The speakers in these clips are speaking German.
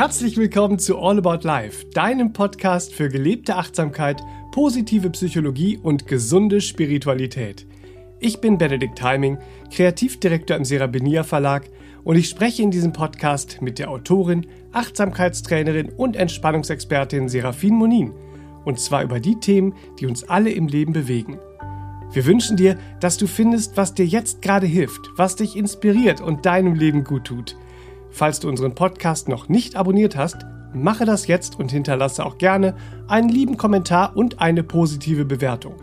Herzlich willkommen zu All About Life, deinem Podcast für gelebte Achtsamkeit, positive Psychologie und gesunde Spiritualität. Ich bin Benedikt Heiming, Kreativdirektor im Serabenia Verlag und ich spreche in diesem Podcast mit der Autorin, Achtsamkeitstrainerin und Entspannungsexpertin Serafin Monin. Und zwar über die Themen, die uns alle im Leben bewegen. Wir wünschen dir, dass du findest, was dir jetzt gerade hilft, was dich inspiriert und deinem Leben gut tut. Falls du unseren Podcast noch nicht abonniert hast, mache das jetzt und hinterlasse auch gerne einen lieben Kommentar und eine positive Bewertung.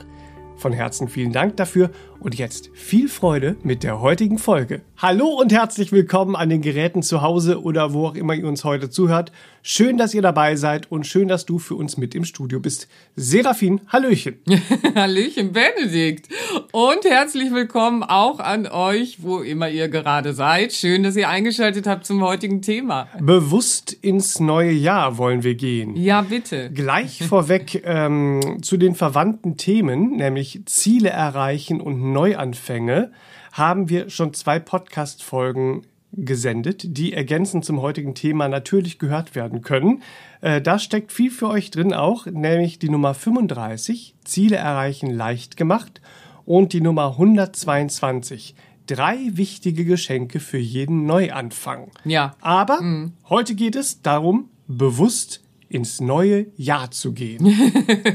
Von Herzen vielen Dank dafür und jetzt viel Freude mit der heutigen Folge. Hallo und herzlich willkommen an den Geräten zu Hause oder wo auch immer ihr uns heute zuhört. Schön, dass ihr dabei seid und schön, dass du für uns mit im Studio bist. Serafin, Hallöchen. Hallöchen, Benedikt. Und herzlich willkommen auch an euch, wo immer ihr gerade seid. Schön, dass ihr eingeschaltet habt zum heutigen Thema. Bewusst ins neue Jahr wollen wir gehen. Ja, bitte. Gleich vorweg ähm, zu den verwandten Themen, nämlich Ziele erreichen und Neuanfänge haben wir schon zwei Podcast-Folgen gesendet, die ergänzend zum heutigen Thema natürlich gehört werden können. Äh, da steckt viel für euch drin auch, nämlich die Nummer 35, Ziele erreichen leicht gemacht, und die Nummer 122, drei wichtige Geschenke für jeden Neuanfang. Ja. Aber mhm. heute geht es darum, bewusst ins neue Jahr zu gehen.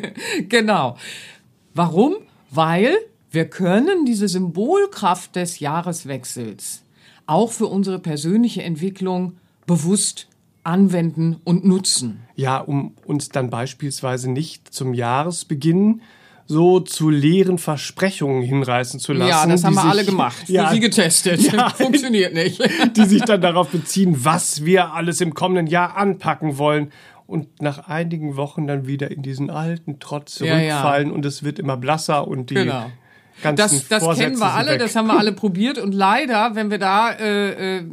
genau. Warum? Weil wir können diese Symbolkraft des Jahreswechsels auch für unsere persönliche Entwicklung bewusst anwenden und nutzen. Ja, um uns dann beispielsweise nicht zum Jahresbeginn so zu leeren Versprechungen hinreißen zu lassen. Ja, das haben wir sich, alle gemacht, ja, für sie getestet. Ja, Funktioniert nicht. Die sich dann darauf beziehen, was wir alles im kommenden Jahr anpacken wollen und nach einigen Wochen dann wieder in diesen alten Trotz zurückfallen ja, ja. und es wird immer blasser und die genau das, das kennen wir alle, das haben wir alle probiert und leider, wenn wir da äh, äh,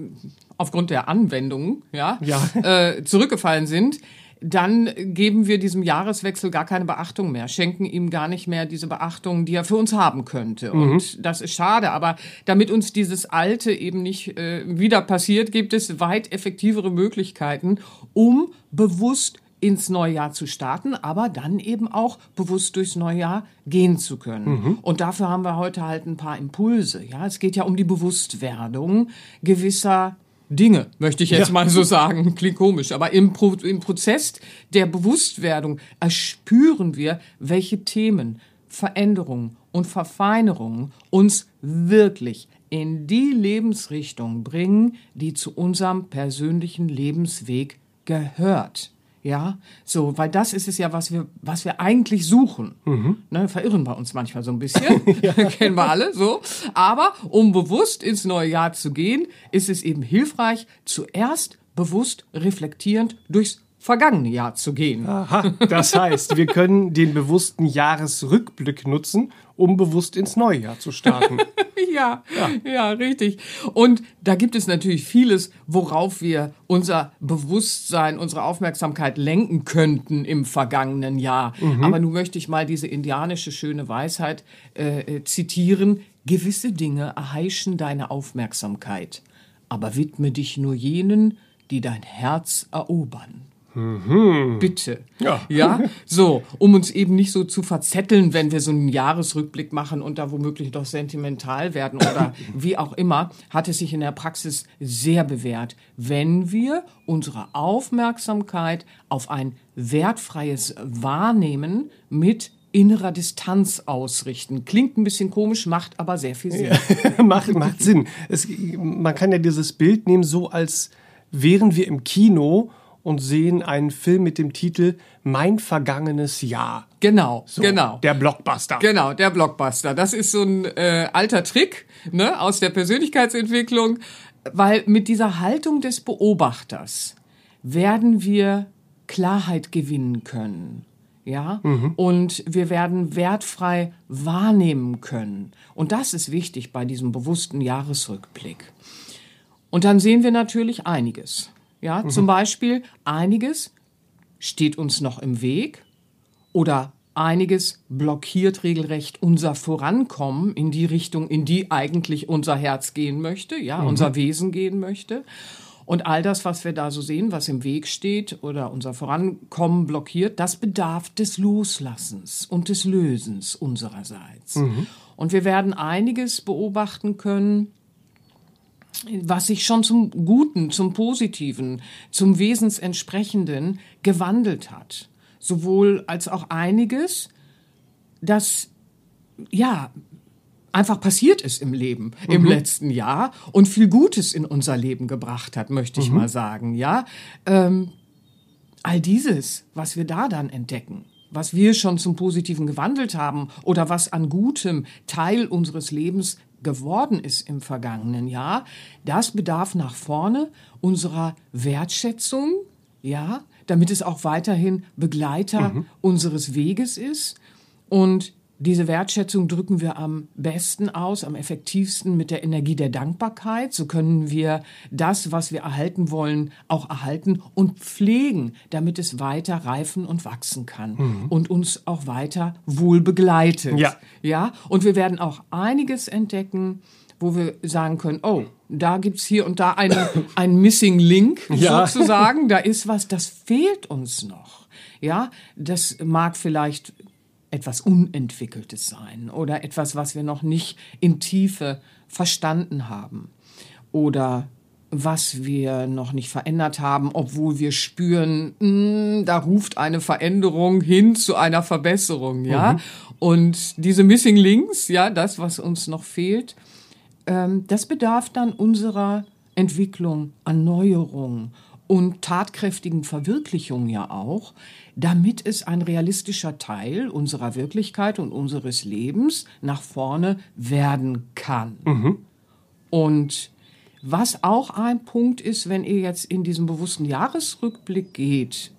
aufgrund der Anwendung ja, ja. Äh, zurückgefallen sind, dann geben wir diesem Jahreswechsel gar keine Beachtung mehr, schenken ihm gar nicht mehr diese Beachtung, die er für uns haben könnte. Mhm. Und das ist schade. Aber damit uns dieses Alte eben nicht äh, wieder passiert, gibt es weit effektivere Möglichkeiten, um bewusst ins Neujahr zu starten, aber dann eben auch bewusst durchs Neujahr gehen zu können. Mhm. Und dafür haben wir heute halt ein paar Impulse. Ja, es geht ja um die Bewusstwerdung gewisser Dinge, möchte ich jetzt ja. mal so sagen. Klingt komisch, aber im, Pro im Prozess der Bewusstwerdung erspüren wir, welche Themen, Veränderungen und Verfeinerungen uns wirklich in die Lebensrichtung bringen, die zu unserem persönlichen Lebensweg gehört. Ja, so, weil das ist es ja, was wir, was wir eigentlich suchen. Mhm. Ne, verirren wir uns manchmal so ein bisschen. ja. Kennen wir alle, so. Aber um bewusst ins neue Jahr zu gehen, ist es eben hilfreich, zuerst bewusst reflektierend durchs vergangene Jahr zu gehen. Aha, das heißt, wir können den bewussten Jahresrückblick nutzen, um bewusst ins neue Jahr zu starten. ja, ja, ja, richtig. Und da gibt es natürlich vieles, worauf wir unser Bewusstsein, unsere Aufmerksamkeit lenken könnten im vergangenen Jahr. Mhm. Aber nun möchte ich mal diese indianische schöne Weisheit äh, äh zitieren. Gewisse Dinge erheischen deine Aufmerksamkeit, aber widme dich nur jenen, die dein Herz erobern. Mhm. Bitte. Ja. ja. So, um uns eben nicht so zu verzetteln, wenn wir so einen Jahresrückblick machen und da womöglich doch sentimental werden oder wie auch immer, hat es sich in der Praxis sehr bewährt, wenn wir unsere Aufmerksamkeit auf ein wertfreies Wahrnehmen mit innerer Distanz ausrichten. Klingt ein bisschen komisch, macht aber sehr viel Sinn. Ja, macht, macht Sinn. Es, man kann ja dieses Bild nehmen, so als wären wir im Kino und sehen einen Film mit dem Titel Mein vergangenes Jahr. Genau, so, genau. Der Blockbuster. Genau, der Blockbuster. Das ist so ein äh, alter Trick ne, aus der Persönlichkeitsentwicklung, weil mit dieser Haltung des Beobachters werden wir Klarheit gewinnen können. Ja, mhm. und wir werden wertfrei wahrnehmen können. Und das ist wichtig bei diesem bewussten Jahresrückblick. Und dann sehen wir natürlich einiges. Ja, mhm. zum Beispiel einiges steht uns noch im Weg oder einiges blockiert regelrecht unser Vorankommen in die Richtung, in die eigentlich unser Herz gehen möchte, ja, mhm. unser Wesen gehen möchte. Und all das, was wir da so sehen, was im Weg steht oder unser Vorankommen blockiert, das bedarf des Loslassens und des Lösens unsererseits. Mhm. Und wir werden einiges beobachten können, was sich schon zum Guten, zum Positiven, zum Wesensentsprechenden gewandelt hat. Sowohl als auch einiges, das ja einfach passiert ist im Leben mhm. im letzten Jahr und viel Gutes in unser Leben gebracht hat, möchte ich mhm. mal sagen. Ja, ähm, all dieses, was wir da dann entdecken, was wir schon zum Positiven gewandelt haben oder was an Gutem Teil unseres Lebens geworden ist im vergangenen Jahr, das bedarf nach vorne unserer Wertschätzung, ja, damit es auch weiterhin Begleiter mhm. unseres Weges ist und diese Wertschätzung drücken wir am besten aus, am effektivsten mit der Energie der Dankbarkeit. So können wir das, was wir erhalten wollen, auch erhalten und pflegen, damit es weiter reifen und wachsen kann mhm. und uns auch weiter wohl begleitet. Ja. ja. Und wir werden auch einiges entdecken, wo wir sagen können, oh, da gibt's hier und da eine, ein Missing Link ja. sozusagen. Da ist was, das fehlt uns noch. Ja, das mag vielleicht etwas Unentwickeltes sein oder etwas, was wir noch nicht in Tiefe verstanden haben oder was wir noch nicht verändert haben, obwohl wir spüren, mh, hm, da ruft eine Veränderung hin zu einer Verbesserung, ja. Mhm. Und diese Missing Links, ja, das, was uns noch fehlt, ähm, das bedarf dann unserer Entwicklung, Erneuerung und tatkräftigen Verwirklichung ja auch, damit es ein realistischer Teil unserer Wirklichkeit und unseres Lebens nach vorne werden kann. Mhm. Und was auch ein Punkt ist, wenn ihr jetzt in diesen bewussten Jahresrückblick geht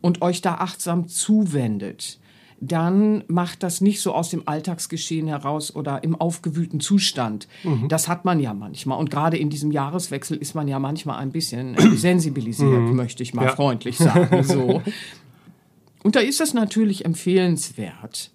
und euch da achtsam zuwendet, dann macht das nicht so aus dem Alltagsgeschehen heraus oder im aufgewühlten Zustand. Mhm. Das hat man ja manchmal. Und gerade in diesem Jahreswechsel ist man ja manchmal ein bisschen sensibilisiert, mhm. möchte ich mal ja. freundlich sagen. So. Und da ist es natürlich empfehlenswert,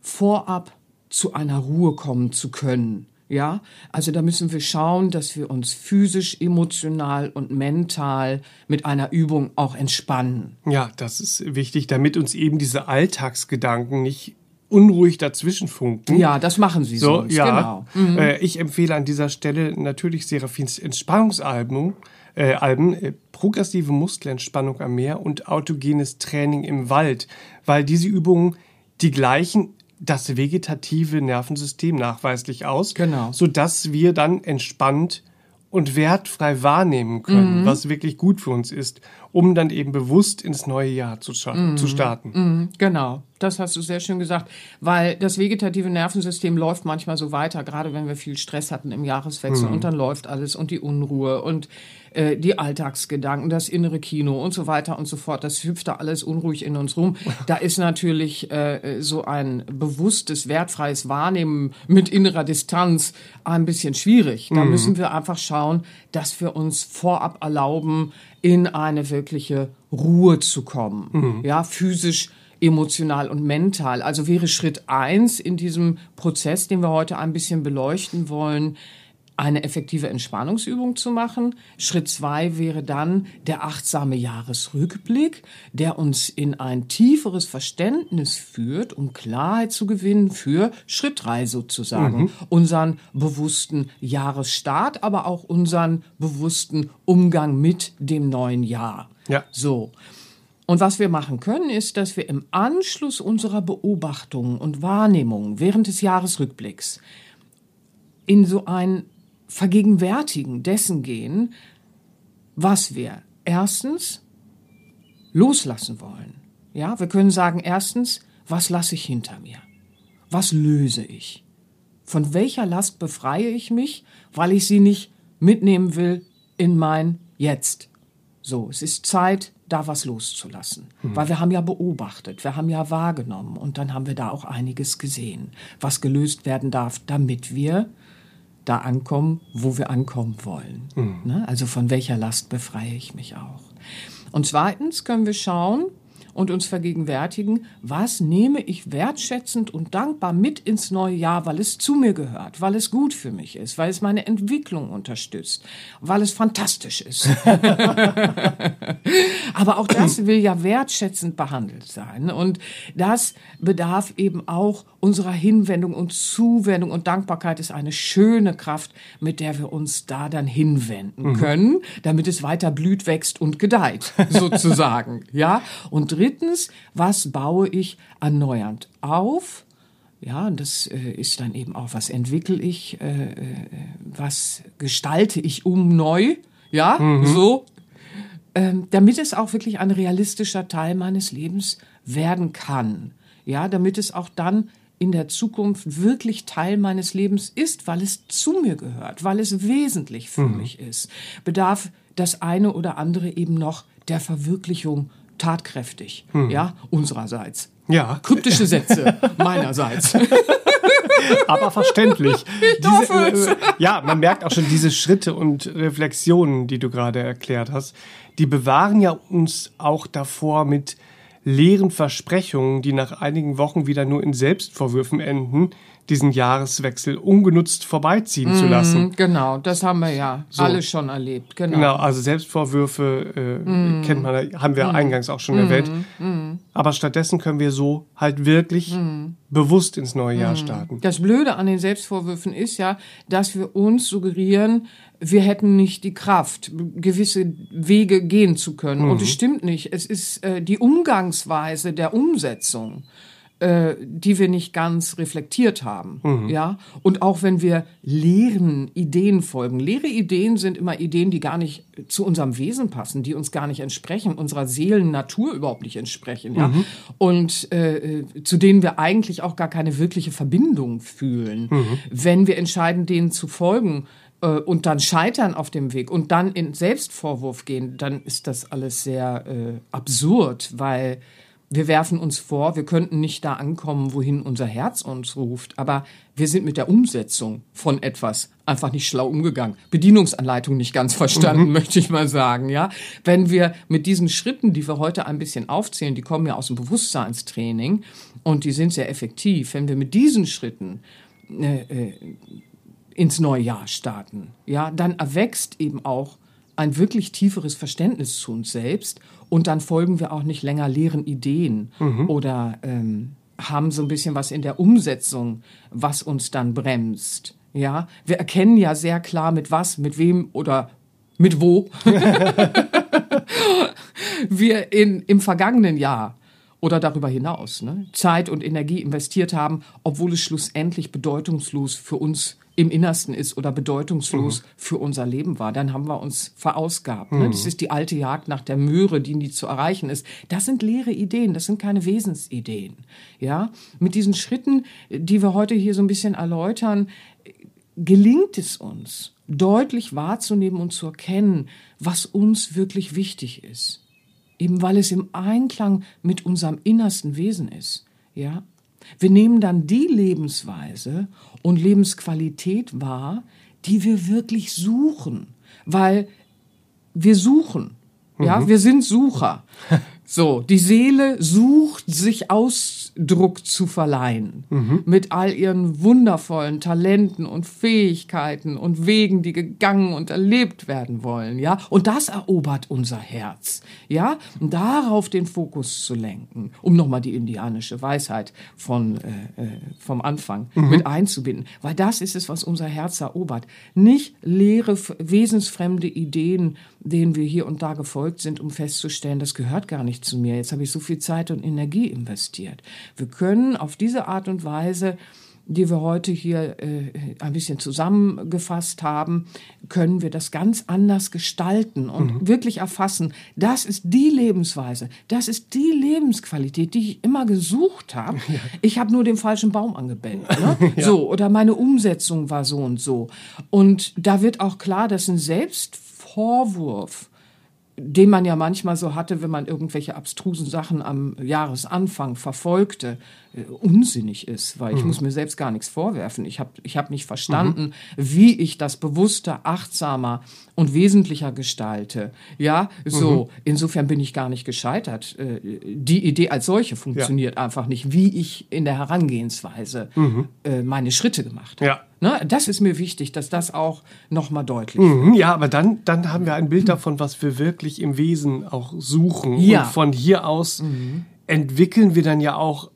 vorab zu einer Ruhe kommen zu können. Ja, also da müssen wir schauen, dass wir uns physisch, emotional und mental mit einer Übung auch entspannen. Ja, das ist wichtig, damit uns eben diese Alltagsgedanken nicht unruhig dazwischen funken. Ja, das machen sie so. Sonst, ja, genau. Mhm. Äh, ich empfehle an dieser Stelle natürlich Serafins Entspannungsalbum äh, Alben, äh, progressive Muskelentspannung am Meer und autogenes Training im Wald, weil diese Übungen die gleichen das vegetative Nervensystem nachweislich aus, genau. sodass wir dann entspannt und wertfrei wahrnehmen können, mhm. was wirklich gut für uns ist, um dann eben bewusst ins neue Jahr zu, mhm. zu starten. Mhm. Genau, das hast du sehr schön gesagt, weil das vegetative Nervensystem läuft manchmal so weiter, gerade wenn wir viel Stress hatten im Jahreswechsel mhm. und dann läuft alles und die Unruhe und äh, die Alltagsgedanken, das innere Kino und so weiter und so fort. Das hüpft da alles unruhig in uns rum. Da ist natürlich äh, so ein bewusstes, wertfreies Wahrnehmen mit innerer Distanz ein bisschen schwierig. Da mhm. müssen wir einfach schauen, dass wir uns vorab erlauben, in eine wirkliche Ruhe zu kommen. Mhm. Ja, physisch emotional und mental. Also wäre Schritt eins in diesem Prozess, den wir heute ein bisschen beleuchten wollen, eine effektive Entspannungsübung zu machen. Schritt zwei wäre dann der achtsame Jahresrückblick, der uns in ein tieferes Verständnis führt, um Klarheit zu gewinnen für Schritt drei sozusagen, mhm. unseren bewussten Jahresstart, aber auch unseren bewussten Umgang mit dem neuen Jahr. Ja. So. Und was wir machen können, ist, dass wir im Anschluss unserer Beobachtungen und Wahrnehmungen während des Jahresrückblicks in so ein Vergegenwärtigen dessen gehen, was wir erstens loslassen wollen. Ja, wir können sagen, erstens, was lasse ich hinter mir? Was löse ich? Von welcher Last befreie ich mich, weil ich sie nicht mitnehmen will in mein Jetzt? So, es ist Zeit, da was loszulassen. Mhm. Weil wir haben ja beobachtet, wir haben ja wahrgenommen und dann haben wir da auch einiges gesehen, was gelöst werden darf, damit wir da ankommen, wo wir ankommen wollen. Mhm. Ne? Also von welcher Last befreie ich mich auch. Und zweitens können wir schauen, und uns vergegenwärtigen, was nehme ich wertschätzend und dankbar mit ins neue Jahr, weil es zu mir gehört, weil es gut für mich ist, weil es meine Entwicklung unterstützt, weil es fantastisch ist. Aber auch das will ja wertschätzend behandelt sein. Und das bedarf eben auch unserer Hinwendung und Zuwendung. Und Dankbarkeit ist eine schöne Kraft, mit der wir uns da dann hinwenden mhm. können, damit es weiter blüht, wächst und gedeiht, sozusagen. ja. Und drittens, was baue ich erneuernd auf? Ja, und das äh, ist dann eben auch, was entwickle ich, äh, äh, was gestalte ich um neu, ja, mhm. so, ähm, damit es auch wirklich ein realistischer Teil meines Lebens werden kann. Ja, damit es auch dann in der Zukunft wirklich Teil meines Lebens ist, weil es zu mir gehört, weil es wesentlich für mhm. mich ist, bedarf das eine oder andere eben noch der Verwirklichung tatkräftig, mhm. ja, unsererseits. Ja. Kryptische Sätze meinerseits. Aber verständlich. Diese, äh, ja, man merkt auch schon diese Schritte und Reflexionen, die du gerade erklärt hast, die bewahren ja uns auch davor mit leeren Versprechungen, die nach einigen Wochen wieder nur in Selbstvorwürfen enden, diesen Jahreswechsel ungenutzt vorbeiziehen mm, zu lassen. Genau, das haben wir ja so. alle schon erlebt. Genau, genau also Selbstvorwürfe äh, mm. kennt man, haben wir mm. eingangs auch schon erwähnt. Mm. Aber stattdessen können wir so halt wirklich mm. bewusst ins neue Jahr starten. Das Blöde an den Selbstvorwürfen ist ja, dass wir uns suggerieren, wir hätten nicht die Kraft, gewisse Wege gehen zu können. Und es stimmt nicht. Es ist äh, die Umgangsweise der Umsetzung äh, die wir nicht ganz reflektiert haben. Mhm. Ja? Und auch wenn wir leeren Ideen folgen. Leere Ideen sind immer Ideen, die gar nicht zu unserem Wesen passen, die uns gar nicht entsprechen, unserer Seelennatur überhaupt nicht entsprechen. Ja? Mhm. Und äh, zu denen wir eigentlich auch gar keine wirkliche Verbindung fühlen. Mhm. Wenn wir entscheiden, denen zu folgen, äh, und dann scheitern auf dem Weg und dann in Selbstvorwurf gehen, dann ist das alles sehr äh, absurd, weil wir werfen uns vor, wir könnten nicht da ankommen, wohin unser Herz uns ruft, aber wir sind mit der Umsetzung von etwas einfach nicht schlau umgegangen. Bedienungsanleitung nicht ganz verstanden, mhm. möchte ich mal sagen, ja. Wenn wir mit diesen Schritten, die wir heute ein bisschen aufzählen, die kommen ja aus dem Bewusstseinstraining und die sind sehr effektiv, wenn wir mit diesen Schritten äh, äh, ins neue Jahr starten, ja, dann erwächst eben auch ein wirklich tieferes Verständnis zu uns selbst und dann folgen wir auch nicht länger leeren Ideen mhm. oder ähm, haben so ein bisschen was in der Umsetzung, was uns dann bremst. Ja, wir erkennen ja sehr klar, mit was, mit wem oder mit wo wir in, im vergangenen Jahr oder darüber hinaus ne, Zeit und Energie investiert haben, obwohl es schlussendlich bedeutungslos für uns im Innersten ist oder bedeutungslos mhm. für unser Leben war. Dann haben wir uns verausgabt. Ne? Mhm. Das ist die alte Jagd nach der Möhre, die nie zu erreichen ist. Das sind leere Ideen, das sind keine Wesensideen. Ja, mit diesen Schritten, die wir heute hier so ein bisschen erläutern, gelingt es uns, deutlich wahrzunehmen und zu erkennen, was uns wirklich wichtig ist. Eben weil es im Einklang mit unserem innersten Wesen ist. Ja, wir nehmen dann die Lebensweise und Lebensqualität wahr, die wir wirklich suchen, weil wir suchen. Ja, mhm. wir sind Sucher. So, die Seele sucht sich Ausdruck zu verleihen mhm. mit all ihren wundervollen Talenten und Fähigkeiten und Wegen, die gegangen und erlebt werden wollen, ja? Und das erobert unser Herz, ja? Und darauf den Fokus zu lenken, um nochmal die indianische Weisheit von, äh, äh, vom Anfang mhm. mit einzubinden, weil das ist es, was unser Herz erobert. Nicht leere, wesensfremde Ideen, denen wir hier und da gefolgt sind, um festzustellen, das gehört gar nicht zu mir. Jetzt habe ich so viel Zeit und Energie investiert. Wir können auf diese Art und Weise die wir heute hier äh, ein bisschen zusammengefasst haben, können wir das ganz anders gestalten und mhm. wirklich erfassen. Das ist die Lebensweise, das ist die Lebensqualität, die ich immer gesucht habe. Ja. Ich habe nur den falschen Baum angebellt. Ne? ja. So, oder meine Umsetzung war so und so. Und da wird auch klar, dass ein Selbst Vorwurf den man ja manchmal so hatte, wenn man irgendwelche abstrusen Sachen am Jahresanfang verfolgte, äh, unsinnig ist, weil ich mhm. muss mir selbst gar nichts vorwerfen. Ich habe ich hab nicht verstanden, mhm. wie ich das bewusster, achtsamer und wesentlicher gestalte. Ja, so. Mhm. Insofern bin ich gar nicht gescheitert. Äh, die Idee als solche funktioniert ja. einfach nicht, wie ich in der Herangehensweise mhm. äh, meine Schritte gemacht habe. Ja. Ne, das ist mir wichtig, dass das auch nochmal deutlich mhm, wird. Ja, aber dann, dann haben wir ein Bild davon, was wir wirklich im Wesen auch suchen. Ja. Und von hier aus mhm. entwickeln wir dann ja auch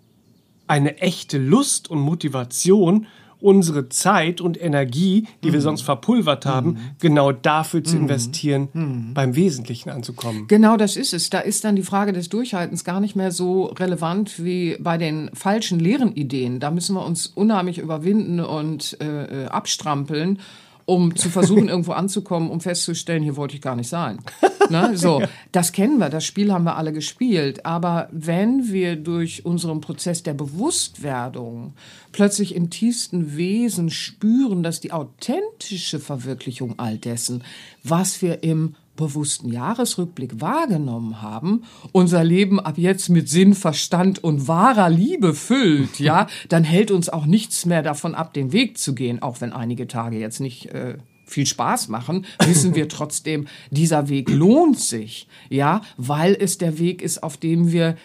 eine echte Lust und Motivation, unsere Zeit und Energie, die mhm. wir sonst verpulvert haben, mhm. genau dafür zu mhm. investieren, mhm. beim Wesentlichen anzukommen. Genau das ist es. Da ist dann die Frage des Durchhaltens gar nicht mehr so relevant wie bei den falschen leeren Ideen. Da müssen wir uns unheimlich überwinden und äh, äh abstrampeln um zu versuchen, irgendwo anzukommen, um festzustellen, hier wollte ich gar nicht sein. Ne? So, das kennen wir, das Spiel haben wir alle gespielt. Aber wenn wir durch unseren Prozess der Bewusstwerdung plötzlich im tiefsten Wesen spüren, dass die authentische Verwirklichung all dessen, was wir im bewussten Jahresrückblick wahrgenommen haben, unser Leben ab jetzt mit Sinn, Verstand und wahrer Liebe füllt, ja, dann hält uns auch nichts mehr davon ab, den Weg zu gehen, auch wenn einige Tage jetzt nicht äh, viel Spaß machen, wissen wir trotzdem, dieser Weg lohnt sich, ja, weil es der Weg ist, auf dem wir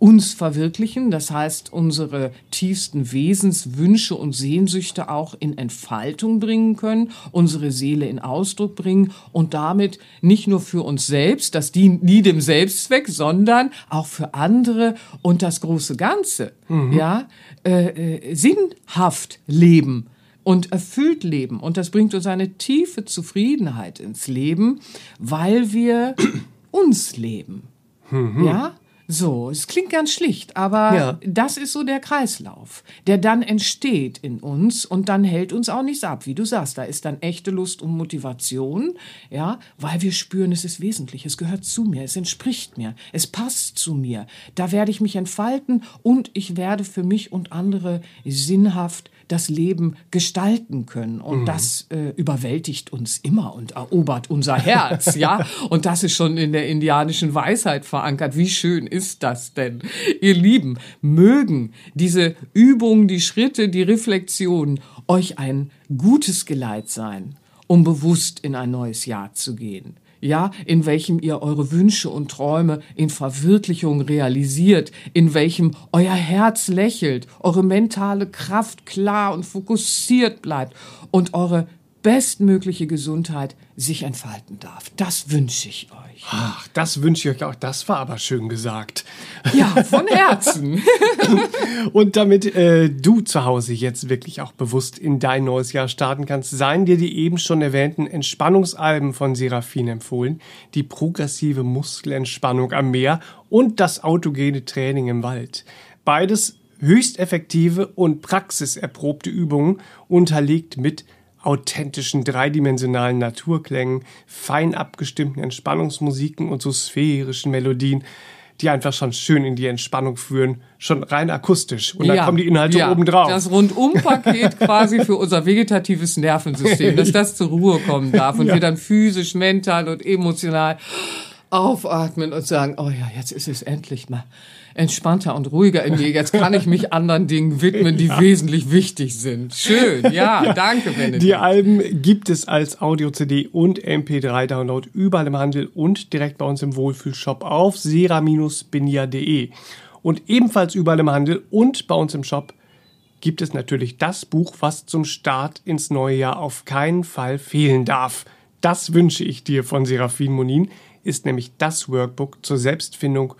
uns verwirklichen, das heißt unsere tiefsten Wesenswünsche und Sehnsüchte auch in Entfaltung bringen können, unsere Seele in Ausdruck bringen und damit nicht nur für uns selbst, das dient nie dem Selbstzweck, sondern auch für andere und das große Ganze, mhm. ja, äh, äh, sinnhaft leben und erfüllt leben. Und das bringt uns eine tiefe Zufriedenheit ins Leben, weil wir uns leben. Mhm. Ja? So, es klingt ganz schlicht, aber ja. das ist so der Kreislauf, der dann entsteht in uns und dann hält uns auch nichts ab, wie du sagst. Da ist dann echte Lust und Motivation, ja, weil wir spüren, es ist wesentlich, es gehört zu mir, es entspricht mir, es passt zu mir. Da werde ich mich entfalten und ich werde für mich und andere sinnhaft das Leben gestalten können. Und mhm. das äh, überwältigt uns immer und erobert unser Herz, ja. Und das ist schon in der indianischen Weisheit verankert. Wie schön ist das denn? Ihr Lieben, mögen diese Übungen, die Schritte, die Reflexion euch ein gutes Geleit sein, um bewusst in ein neues Jahr zu gehen ja, in welchem ihr eure Wünsche und Träume in Verwirklichung realisiert, in welchem euer Herz lächelt, eure mentale Kraft klar und fokussiert bleibt und eure bestmögliche Gesundheit sich entfalten darf. Das wünsche ich euch. Ach, das wünsche ich euch auch. Das war aber schön gesagt. Ja, von Herzen. Und damit äh, du zu Hause jetzt wirklich auch bewusst in dein neues Jahr starten kannst, seien dir die eben schon erwähnten Entspannungsalben von Seraphin empfohlen, die progressive Muskelentspannung am Meer und das autogene Training im Wald. Beides höchst effektive und praxiserprobte Übungen, unterlegt mit authentischen dreidimensionalen Naturklängen, fein abgestimmten Entspannungsmusiken und so sphärischen Melodien, die einfach schon schön in die Entspannung führen, schon rein akustisch. Und dann ja, kommen die Inhalte ja, oben drauf. Das Rundumpaket quasi für unser vegetatives Nervensystem, dass das zur Ruhe kommen darf und ja. wir dann physisch, mental und emotional aufatmen und sagen, oh ja, jetzt ist es endlich mal entspannter und ruhiger in mir. Jetzt kann ich mich anderen Dingen widmen, die ja. wesentlich wichtig sind. Schön, ja, ja. danke, Benedikt. Die Alben gibt es als Audio-CD und MP3-Download überall im Handel und direkt bei uns im Wohlfühlshop auf sera-binia.de. Und ebenfalls überall im Handel und bei uns im Shop gibt es natürlich das Buch, was zum Start ins neue Jahr auf keinen Fall fehlen darf. Das wünsche ich dir von Serafin Monin, ist nämlich das Workbook zur Selbstfindung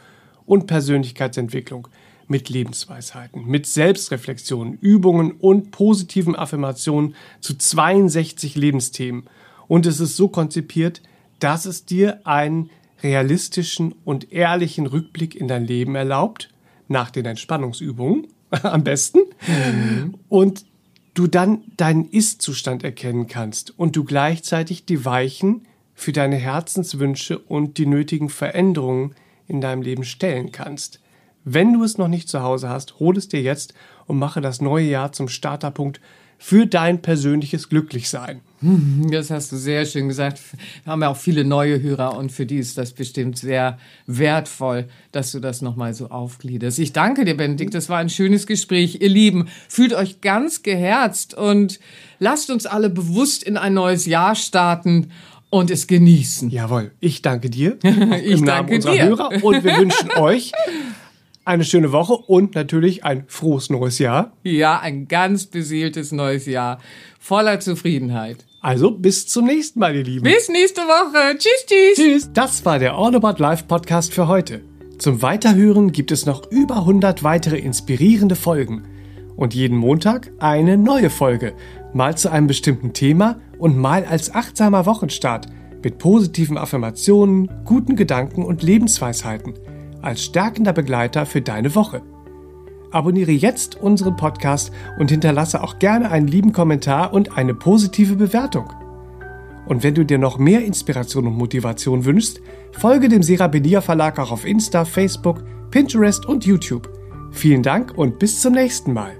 und Persönlichkeitsentwicklung mit Lebensweisheiten, mit Selbstreflexionen, Übungen und positiven Affirmationen zu 62 Lebensthemen. Und es ist so konzipiert, dass es dir einen realistischen und ehrlichen Rückblick in dein Leben erlaubt, nach den Entspannungsübungen am besten, mhm. und du dann deinen Ist-Zustand erkennen kannst und du gleichzeitig die Weichen für deine Herzenswünsche und die nötigen Veränderungen in deinem Leben stellen kannst. Wenn du es noch nicht zu Hause hast, hol es dir jetzt und mache das neue Jahr zum Starterpunkt für dein persönliches Glücklichsein. Das hast du sehr schön gesagt. Wir haben ja auch viele neue Hörer und für die ist das bestimmt sehr wertvoll, dass du das nochmal so aufgliederst. Ich danke dir, Benedikt. Das war ein schönes Gespräch. Ihr Lieben, fühlt euch ganz geherzt und lasst uns alle bewusst in ein neues Jahr starten und es genießen. Jawohl. Ich danke dir. ich Im danke Namen dir. Hörer und wir wünschen euch eine schöne Woche und natürlich ein frohes neues Jahr. Ja, ein ganz beseeltes neues Jahr voller Zufriedenheit. Also bis zum nächsten Mal, ihr Lieben. Bis nächste Woche. Tschüss, tschüss. Tschüss. Das war der All About Life Podcast für heute. Zum Weiterhören gibt es noch über 100 weitere inspirierende Folgen. Und jeden Montag eine neue Folge. Mal zu einem bestimmten Thema und mal als achtsamer Wochenstart. Mit positiven Affirmationen, guten Gedanken und Lebensweisheiten. Als stärkender Begleiter für deine Woche. Abonniere jetzt unseren Podcast und hinterlasse auch gerne einen lieben Kommentar und eine positive Bewertung. Und wenn du dir noch mehr Inspiration und Motivation wünschst, folge dem Serabelia Verlag auch auf Insta, Facebook, Pinterest und YouTube. Vielen Dank und bis zum nächsten Mal.